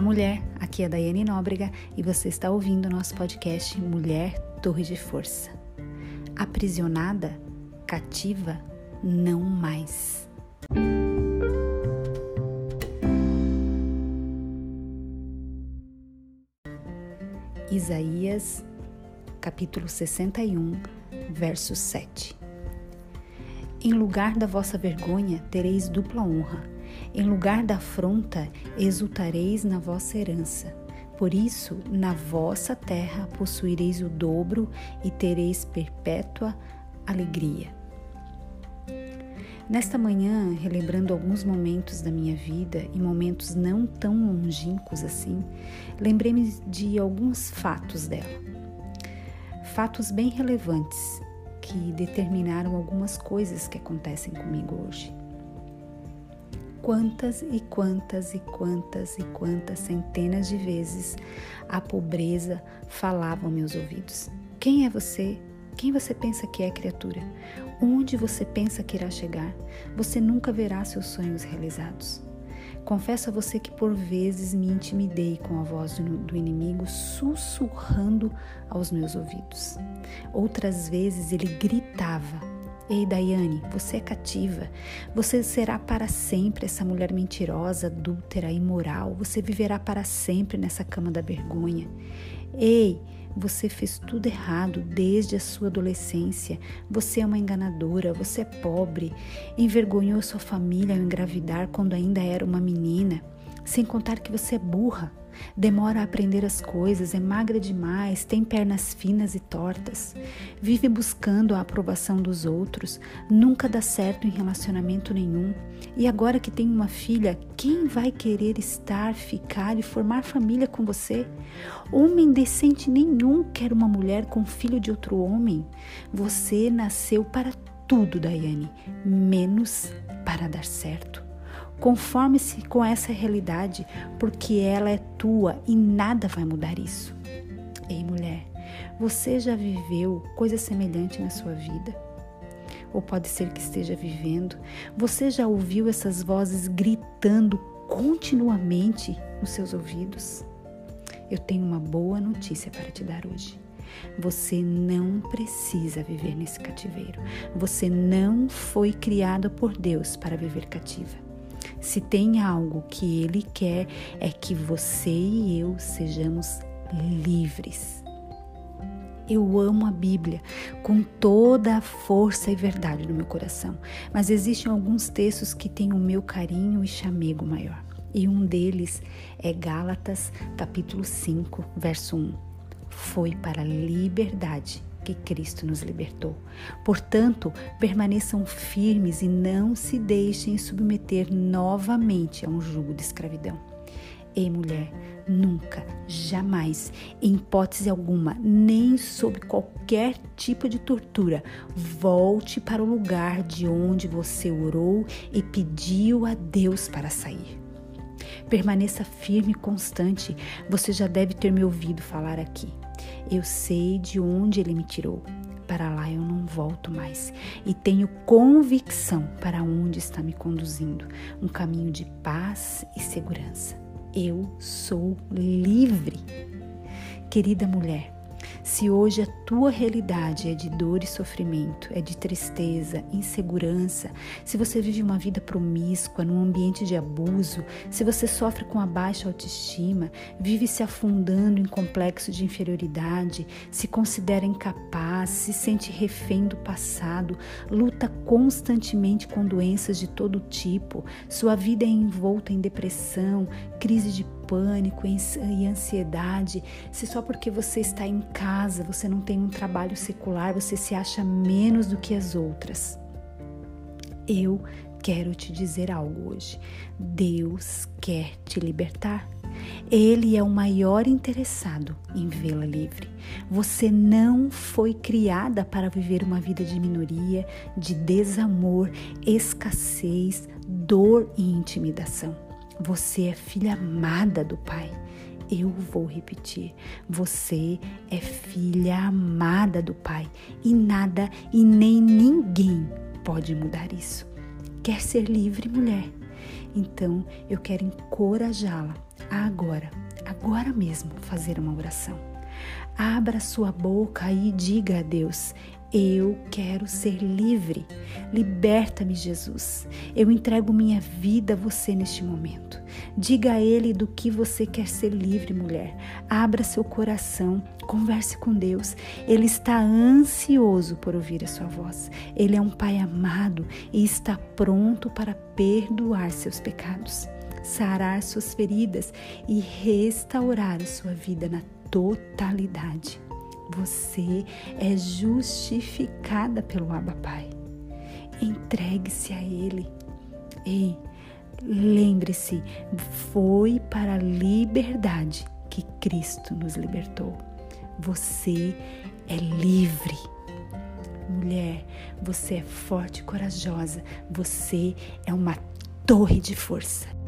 Olá, mulher. Aqui é a Daiane Nóbrega e você está ouvindo o nosso podcast Mulher Torre de Força. Aprisionada, cativa, não mais. Isaías, capítulo 61, verso 7. Em lugar da vossa vergonha tereis dupla honra em lugar da afronta, exultareis na vossa herança. Por isso, na vossa terra possuireis o dobro e tereis perpétua alegria. Nesta manhã, relembrando alguns momentos da minha vida e momentos não tão longínquos assim, lembrei-me de alguns fatos dela. Fatos bem relevantes que determinaram algumas coisas que acontecem comigo hoje. Quantas e quantas e quantas e quantas centenas de vezes a pobreza falava aos meus ouvidos: Quem é você? Quem você pensa que é, criatura? Onde você pensa que irá chegar? Você nunca verá seus sonhos realizados. Confesso a você que por vezes me intimidei com a voz do inimigo sussurrando aos meus ouvidos. Outras vezes ele gritava Ei, Daiane, você é cativa. Você será para sempre essa mulher mentirosa, adúltera, imoral. Você viverá para sempre nessa cama da vergonha. Ei, você fez tudo errado desde a sua adolescência. Você é uma enganadora, você é pobre, envergonhou sua família ao engravidar quando ainda era uma menina. Sem contar que você é burra, demora a aprender as coisas, é magra demais, tem pernas finas e tortas, vive buscando a aprovação dos outros, nunca dá certo em relacionamento nenhum. E agora que tem uma filha, quem vai querer estar, ficar e formar família com você? Homem decente nenhum quer uma mulher com filho de outro homem. Você nasceu para tudo, Daiane, menos para dar certo. Conforme-se com essa realidade, porque ela é tua e nada vai mudar isso. Ei, mulher, você já viveu coisa semelhante na sua vida? Ou pode ser que esteja vivendo? Você já ouviu essas vozes gritando continuamente nos seus ouvidos? Eu tenho uma boa notícia para te dar hoje. Você não precisa viver nesse cativeiro. Você não foi criada por Deus para viver cativa. Se tem algo que Ele quer, é que você e eu sejamos livres. Eu amo a Bíblia com toda a força e verdade do meu coração, mas existem alguns textos que têm o meu carinho e chamego maior. E um deles é Gálatas, capítulo 5, verso 1. Foi para a liberdade que Cristo nos libertou. Portanto, permaneçam firmes e não se deixem submeter novamente a um jugo de escravidão. Ei, mulher, nunca, jamais, em hipótese alguma, nem sob qualquer tipo de tortura, volte para o lugar de onde você orou e pediu a Deus para sair. Permaneça firme e constante. Você já deve ter me ouvido falar aqui. Eu sei de onde ele me tirou. Para lá eu não volto mais e tenho convicção para onde está me conduzindo um caminho de paz e segurança. Eu sou livre. Querida mulher, se hoje a tua realidade é de dor e sofrimento, é de tristeza, insegurança, se você vive uma vida promíscua, num ambiente de abuso, se você sofre com a baixa autoestima, vive se afundando em complexo de inferioridade, se considera incapaz, se sente refém do passado, luta constantemente com doenças de todo tipo, sua vida é envolta em depressão, crise de pânico e ansiedade, se só porque você está em casa, você não tem um trabalho secular, você se acha menos do que as outras. Eu quero te dizer algo hoje. Deus quer te libertar. Ele é o maior interessado em vê-la livre. Você não foi criada para viver uma vida de minoria, de desamor, escassez, dor e intimidação. Você é filha amada do Pai. Eu vou repetir. Você é filha amada do Pai e nada e nem ninguém pode mudar isso. Quer ser livre, mulher? Então eu quero encorajá-la agora, agora mesmo, fazer uma oração. Abra sua boca e diga a Deus: eu quero ser livre. Liberta-me, Jesus. Eu entrego minha vida a você neste momento. Diga a Ele do que você quer ser livre, mulher. Abra seu coração, converse com Deus. Ele está ansioso por ouvir a sua voz. Ele é um Pai amado e está pronto para perdoar seus pecados, sarar suas feridas e restaurar a sua vida na totalidade. Você é justificada pelo Abba Pai. Entregue-se a Ele. Ei, lembre-se, foi para a liberdade que Cristo nos libertou. Você é livre. Mulher, você é forte e corajosa. Você é uma torre de força.